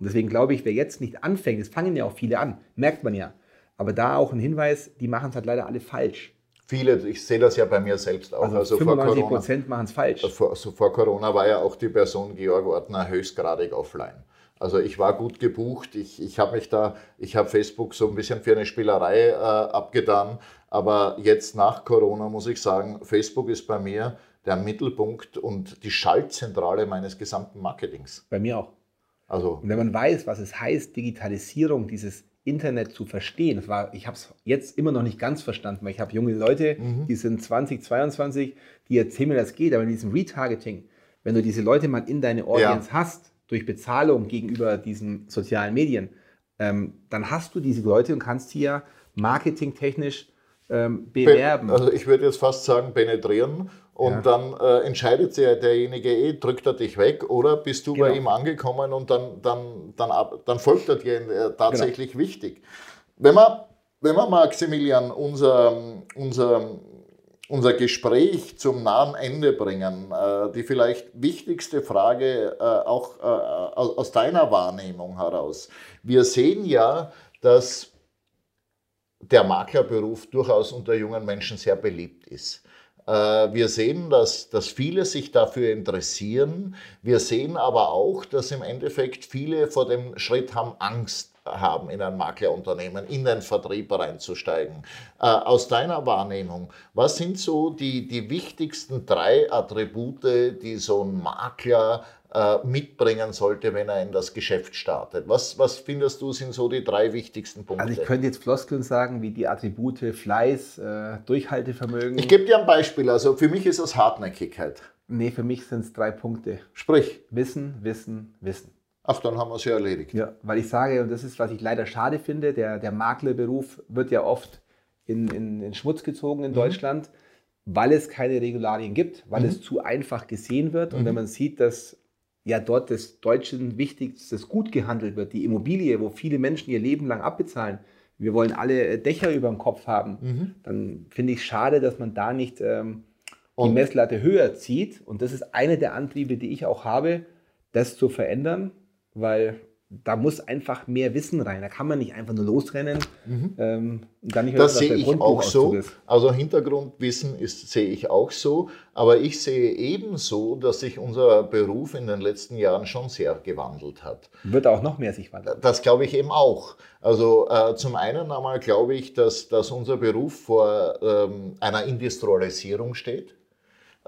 und deswegen glaube ich, wer jetzt nicht anfängt, es fangen ja auch viele an, merkt man ja. Aber da auch ein Hinweis, die machen es halt leider alle falsch. Viele, ich sehe das ja bei mir selbst auch. Also, also 95 Prozent machen es falsch. Vor, also vor Corona war ja auch die Person Georg Ortner höchstgradig offline. Also ich war gut gebucht, ich, ich habe mich da, ich habe Facebook so ein bisschen für eine Spielerei äh, abgetan, aber jetzt nach Corona muss ich sagen, Facebook ist bei mir der Mittelpunkt und die Schaltzentrale meines gesamten Marketings. Bei mir auch. Also, und wenn man weiß, was es heißt, Digitalisierung, dieses Internet zu verstehen, war, ich habe es jetzt immer noch nicht ganz verstanden, weil ich habe junge Leute, mhm. die sind 20, 22, die erzählen mir, das geht, aber in diesem Retargeting, wenn du diese Leute mal in deine Audience ja. hast, durch Bezahlung gegenüber diesen sozialen Medien, ähm, dann hast du diese Leute und kannst sie ja marketingtechnisch ähm, bewerben. Also ich würde jetzt fast sagen, penetrieren und ja. dann äh, entscheidet sich derjenige eh, drückt er dich weg oder bist du genau. bei ihm angekommen und dann, dann, dann, ab, dann folgt er dir äh, tatsächlich genau. wichtig. Wenn wir, wenn wir Maximilian, unser, unser unser Gespräch zum nahen Ende bringen. Äh, die vielleicht wichtigste Frage äh, auch äh, aus deiner Wahrnehmung heraus. Wir sehen ja, dass der Maklerberuf durchaus unter jungen Menschen sehr beliebt ist. Wir sehen, dass, dass viele sich dafür interessieren. Wir sehen aber auch, dass im Endeffekt viele vor dem Schritt haben Angst. haben, in ein Maklerunternehmen, in den Vertrieb reinzusteigen. Äh, aus deiner Wahrnehmung, was sind so die, die wichtigsten drei Attribute, die so ein Makler äh, mitbringen sollte, wenn er in das Geschäft startet? Was, was findest du sind so die drei wichtigsten Punkte? Also ich könnte jetzt Floskeln sagen, wie die Attribute Fleiß, äh, Durchhaltevermögen. Ich gebe dir ein Beispiel. Also für mich ist das Hartnäckigkeit. Nee, für mich sind es drei Punkte. Sprich. Wissen, Wissen, Wissen. Ach, dann haben wir es ja erledigt. Ja, weil ich sage, und das ist, was ich leider schade finde, der, der Maklerberuf wird ja oft in, in, in Schmutz gezogen in mhm. Deutschland, weil es keine Regularien gibt, weil mhm. es zu einfach gesehen wird. Und wenn mhm. man sieht, dass ja dort das Deutschen wichtigstes Gut gehandelt wird, die Immobilie, wo viele Menschen ihr Leben lang abbezahlen, wir wollen alle Dächer über dem Kopf haben, mhm. dann finde ich schade, dass man da nicht ähm, die Messlatte höher zieht. Und das ist eine der Antriebe, die ich auch habe, das zu verändern weil da muss einfach mehr Wissen rein. Da kann man nicht einfach nur losrennen mhm. ähm, und dann nicht Das sehe ich auch so. Ist. Also Hintergrundwissen ist, sehe ich auch so. Aber ich sehe ebenso, dass sich unser Beruf in den letzten Jahren schon sehr gewandelt hat. Wird auch noch mehr sich wandeln. Das glaube ich eben auch. Also äh, zum einen einmal glaube ich, dass, dass unser Beruf vor ähm, einer Industrialisierung steht.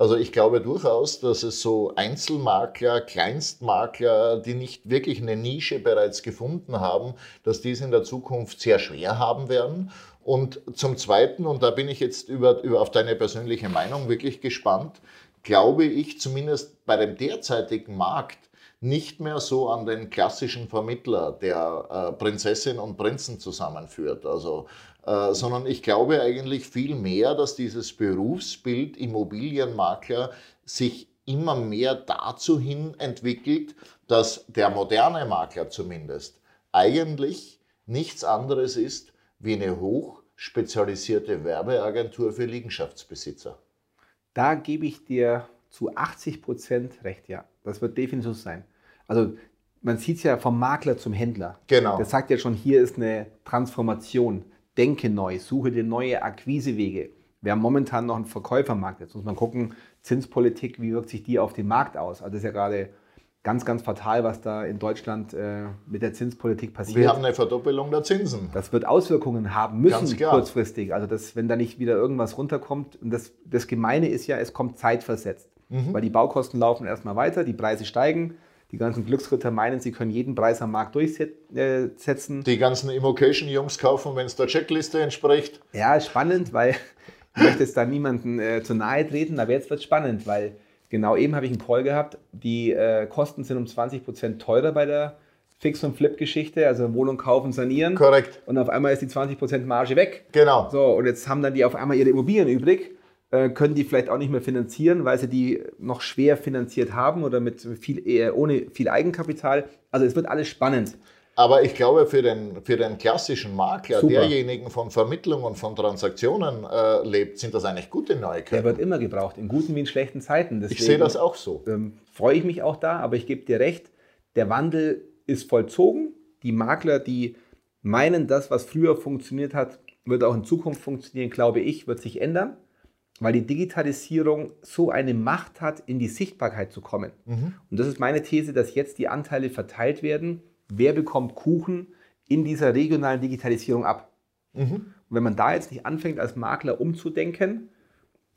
Also ich glaube durchaus, dass es so Einzelmakler, Kleinstmakler, die nicht wirklich eine Nische bereits gefunden haben, dass die in der Zukunft sehr schwer haben werden. Und zum Zweiten, und da bin ich jetzt über, über auf deine persönliche Meinung wirklich gespannt, glaube ich zumindest bei dem derzeitigen Markt nicht mehr so an den klassischen Vermittler, der äh, Prinzessin und Prinzen zusammenführt. Also äh, sondern ich glaube eigentlich viel mehr, dass dieses Berufsbild Immobilienmakler sich immer mehr dazu hin entwickelt, dass der moderne Makler zumindest eigentlich nichts anderes ist wie eine hochspezialisierte Werbeagentur für Liegenschaftsbesitzer. Da gebe ich dir zu 80 Prozent recht, ja. Das wird definitiv sein. Also man sieht es ja vom Makler zum Händler. Genau. Der sagt ja schon, hier ist eine Transformation denke neu, suche dir neue Akquisewege. Wir haben momentan noch einen Verkäufermarkt. Jetzt muss man gucken, Zinspolitik, wie wirkt sich die auf den Markt aus? Also das ist ja gerade ganz, ganz fatal, was da in Deutschland äh, mit der Zinspolitik passiert. Wir haben eine Verdoppelung der Zinsen. Das wird Auswirkungen haben müssen kurzfristig. Also das, wenn da nicht wieder irgendwas runterkommt. Und das, das Gemeine ist ja, es kommt zeitversetzt. Mhm. Weil die Baukosten laufen erstmal weiter, die Preise steigen. Die ganzen Glücksritter meinen, sie können jeden Preis am Markt durchsetzen. Die ganzen Immocation-Jungs kaufen, wenn es der Checkliste entspricht. Ja, spannend, weil ich möchte jetzt da niemanden äh, zu nahe treten, aber jetzt wird es spannend, weil genau eben habe ich einen Call gehabt, die äh, Kosten sind um 20 Prozent teurer bei der Fix- und Flip-Geschichte, also Wohnung kaufen, sanieren. Korrekt. Und auf einmal ist die 20% Marge weg. Genau. So, und jetzt haben dann die auf einmal ihre Immobilien übrig können die vielleicht auch nicht mehr finanzieren, weil sie die noch schwer finanziert haben oder mit viel, eher ohne viel Eigenkapital. Also es wird alles spannend. Aber ich glaube, für den, für den klassischen Makler, Super. derjenigen von Vermittlung und von Transaktionen äh, lebt, sind das eigentlich gute Neuigkeiten. Der wird immer gebraucht, in guten wie in schlechten Zeiten. Deswegen, ich sehe das auch so. Ähm, freue ich mich auch da, aber ich gebe dir recht, der Wandel ist vollzogen. Die Makler, die meinen, das, was früher funktioniert hat, wird auch in Zukunft funktionieren, glaube ich, wird sich ändern weil die Digitalisierung so eine Macht hat, in die Sichtbarkeit zu kommen. Mhm. Und das ist meine These, dass jetzt die Anteile verteilt werden. Wer bekommt Kuchen in dieser regionalen Digitalisierung ab? Mhm. Und wenn man da jetzt nicht anfängt, als Makler umzudenken,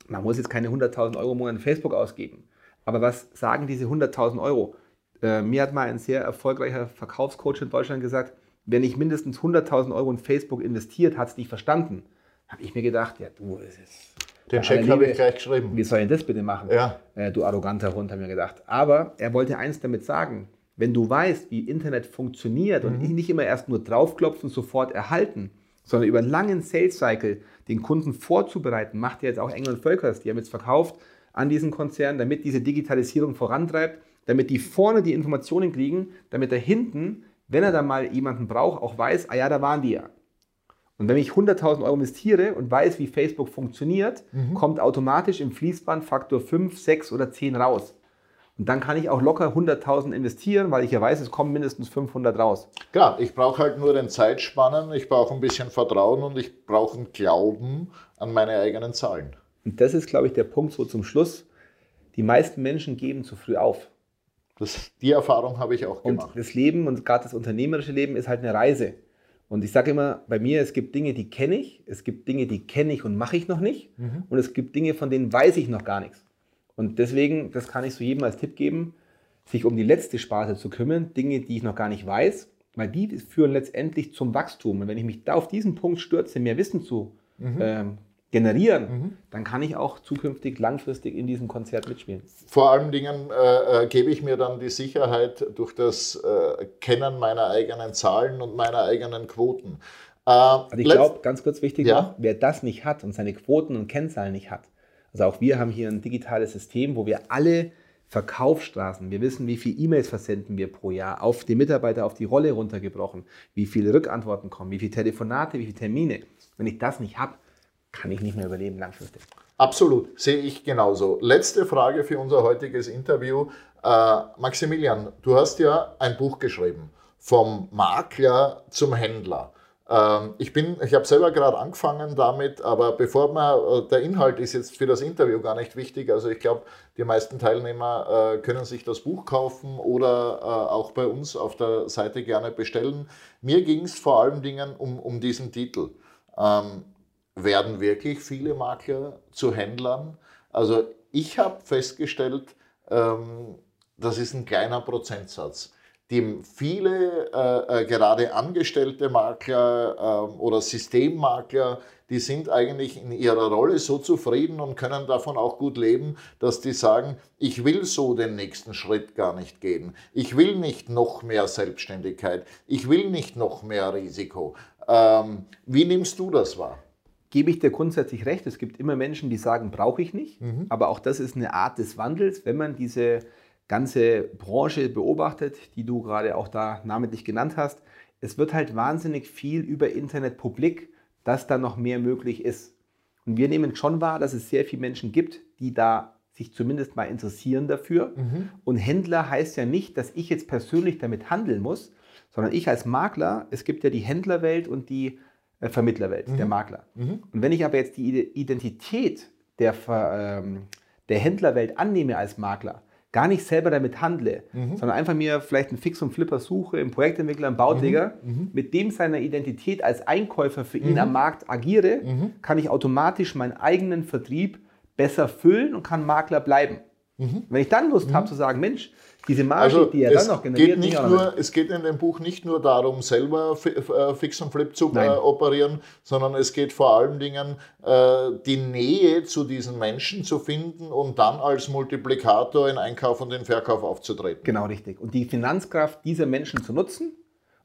man muss jetzt keine 100.000 Euro im Monat in Facebook ausgeben. Aber was sagen diese 100.000 Euro? Äh, mir hat mal ein sehr erfolgreicher Verkaufscoach in Deutschland gesagt, wer nicht mindestens 100.000 Euro in Facebook investiert, hat es nicht verstanden. Habe ich mir gedacht, ja du, es ist den Check habe ich gleich geschrieben. Wie soll ich das bitte machen? Ja. Äh, du arroganter Hund, habe ich mir gedacht. Aber er wollte eins damit sagen. Wenn du weißt, wie Internet funktioniert mhm. und nicht immer erst nur draufklopfen, sofort erhalten, sondern über einen langen Sales Cycle den Kunden vorzubereiten, macht ja jetzt auch Engel Völkers. Die haben jetzt verkauft an diesen Konzern, damit diese Digitalisierung vorantreibt, damit die vorne die Informationen kriegen, damit er hinten, wenn er dann mal jemanden braucht, auch weiß, ah ja, da waren die ja. Und wenn ich 100.000 Euro investiere und weiß, wie Facebook funktioniert, mhm. kommt automatisch im Fließband Faktor 5, 6 oder 10 raus. Und dann kann ich auch locker 100.000 investieren, weil ich ja weiß, es kommen mindestens 500 raus. Klar, ich brauche halt nur den Zeitspannen, ich brauche ein bisschen Vertrauen und ich brauche einen Glauben an meine eigenen Zahlen. Und das ist, glaube ich, der Punkt so zum Schluss. Die meisten Menschen geben zu früh auf. Das, die Erfahrung habe ich auch gemacht. Und das Leben und gerade das unternehmerische Leben ist halt eine Reise. Und ich sage immer, bei mir, es gibt Dinge, die kenne ich, es gibt Dinge, die kenne ich und mache ich noch nicht. Mhm. Und es gibt Dinge, von denen weiß ich noch gar nichts. Und deswegen, das kann ich so jedem als Tipp geben, sich um die letzte Sparte zu kümmern, Dinge, die ich noch gar nicht weiß, weil die führen letztendlich zum Wachstum. Und wenn ich mich da auf diesen Punkt stürze, mehr Wissen zu mhm. ähm, generieren, mhm. dann kann ich auch zukünftig langfristig in diesem Konzert mitspielen. Vor allen Dingen äh, äh, gebe ich mir dann die Sicherheit durch das äh, Kennen meiner eigenen Zahlen und meiner eigenen Quoten. Äh, also ich glaube, ganz kurz wichtig ja? noch, wer das nicht hat und seine Quoten und Kennzahlen nicht hat, also auch wir haben hier ein digitales System, wo wir alle Verkaufsstraßen, wir wissen, wie viele E-Mails versenden wir pro Jahr, auf die Mitarbeiter, auf die Rolle runtergebrochen, wie viele Rückantworten kommen, wie viele Telefonate, wie viele Termine. Wenn ich das nicht habe, kann ich nicht mehr überleben langfristig. Absolut, sehe ich genauso. Letzte Frage für unser heutiges Interview. Äh, Maximilian, du hast ja ein Buch geschrieben, vom Makler zum Händler. Ähm, ich ich habe selber gerade angefangen damit, aber bevor man, äh, der Inhalt ist jetzt für das Interview gar nicht wichtig. Also ich glaube, die meisten Teilnehmer äh, können sich das Buch kaufen oder äh, auch bei uns auf der Seite gerne bestellen. Mir ging es vor allen Dingen um, um diesen Titel. Ähm, werden wirklich viele Makler zu Händlern. Also ich habe festgestellt, ähm, das ist ein kleiner Prozentsatz. Die viele äh, äh, gerade angestellte Makler äh, oder Systemmakler, die sind eigentlich in ihrer Rolle so zufrieden und können davon auch gut leben, dass die sagen, ich will so den nächsten Schritt gar nicht gehen. Ich will nicht noch mehr Selbstständigkeit. Ich will nicht noch mehr Risiko. Ähm, wie nimmst du das wahr? Gebe ich dir grundsätzlich recht. Es gibt immer Menschen, die sagen, brauche ich nicht. Mhm. Aber auch das ist eine Art des Wandels, wenn man diese ganze Branche beobachtet, die du gerade auch da namentlich genannt hast. Es wird halt wahnsinnig viel über Internet publik, dass da noch mehr möglich ist. Und wir nehmen schon wahr, dass es sehr viele Menschen gibt, die da sich zumindest mal interessieren dafür. Mhm. Und Händler heißt ja nicht, dass ich jetzt persönlich damit handeln muss, sondern ich als Makler, es gibt ja die Händlerwelt und die Vermittlerwelt, mhm. der Makler. Mhm. Und wenn ich aber jetzt die Identität der, ähm, der Händlerwelt annehme als Makler, gar nicht selber damit handle, mhm. sondern einfach mir vielleicht einen Fix und Flipper suche, einen Projektentwickler, einen Bauträger, mhm. mhm. mit dem seiner Identität als Einkäufer für ihn mhm. am Markt agiere, mhm. kann ich automatisch meinen eigenen Vertrieb besser füllen und kann Makler bleiben. Wenn ich dann Lust habe zu sagen, Mensch, diese Marge, also die er dann noch generiert. Geht nicht nur, es geht in dem Buch nicht nur darum, selber äh, Fix und Flip zu äh, operieren, sondern es geht vor allen Dingen, äh, die Nähe zu diesen Menschen zu finden und dann als Multiplikator in Einkauf und in Verkauf aufzutreten. Genau, richtig. Und die Finanzkraft dieser Menschen zu nutzen,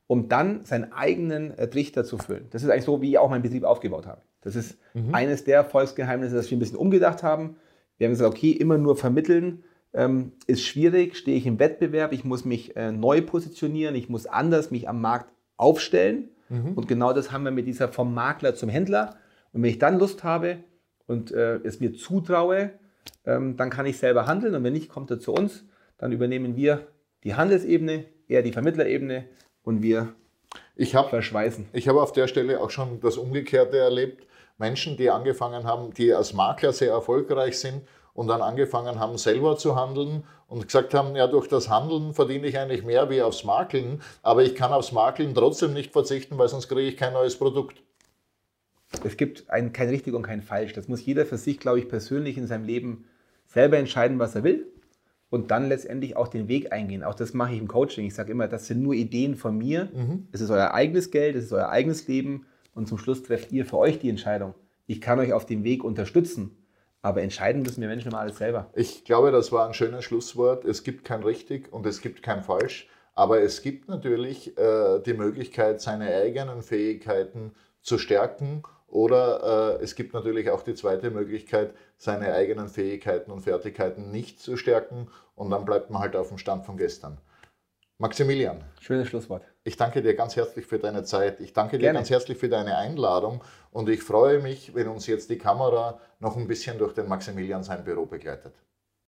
um dann seinen eigenen Trichter zu füllen. Das ist eigentlich so, wie ich auch meinen Betrieb aufgebaut habe. Das ist mhm. eines der Erfolgsgeheimnisse, dass wir ein bisschen umgedacht haben. Wir haben gesagt, okay, immer nur vermitteln ähm, ist schwierig, stehe ich im Wettbewerb, ich muss mich äh, neu positionieren, ich muss anders mich am Markt aufstellen. Mhm. Und genau das haben wir mit dieser vom Makler zum Händler. Und wenn ich dann Lust habe und äh, es mir zutraue, ähm, dann kann ich selber handeln. Und wenn nicht, kommt er zu uns. Dann übernehmen wir die Handelsebene, er die Vermittlerebene und wir ich hab, verschweißen. Ich habe auf der Stelle auch schon das Umgekehrte erlebt. Menschen, die angefangen haben, die als Makler sehr erfolgreich sind und dann angefangen haben, selber zu handeln und gesagt haben, ja, durch das Handeln verdiene ich eigentlich mehr wie aufs Makeln, aber ich kann aufs Makeln trotzdem nicht verzichten, weil sonst kriege ich kein neues Produkt. Es gibt ein, kein richtig und kein falsch. Das muss jeder für sich, glaube ich, persönlich in seinem Leben selber entscheiden, was er will und dann letztendlich auch den Weg eingehen. Auch das mache ich im Coaching. Ich sage immer, das sind nur Ideen von mir. Mhm. Es ist euer eigenes Geld, es ist euer eigenes Leben und zum Schluss trefft ihr für euch die Entscheidung. Ich kann euch auf dem Weg unterstützen. Aber entscheiden müssen wir Menschen immer alles selber. Ich glaube, das war ein schönes Schlusswort. Es gibt kein richtig und es gibt kein falsch. Aber es gibt natürlich äh, die Möglichkeit, seine eigenen Fähigkeiten zu stärken. Oder äh, es gibt natürlich auch die zweite Möglichkeit, seine eigenen Fähigkeiten und Fertigkeiten nicht zu stärken. Und dann bleibt man halt auf dem Stand von gestern. Maximilian. Schönes Schlusswort. Ich danke dir ganz herzlich für deine Zeit. Ich danke Gerne. dir ganz herzlich für deine Einladung und ich freue mich, wenn uns jetzt die Kamera noch ein bisschen durch den Maximilian sein Büro begleitet.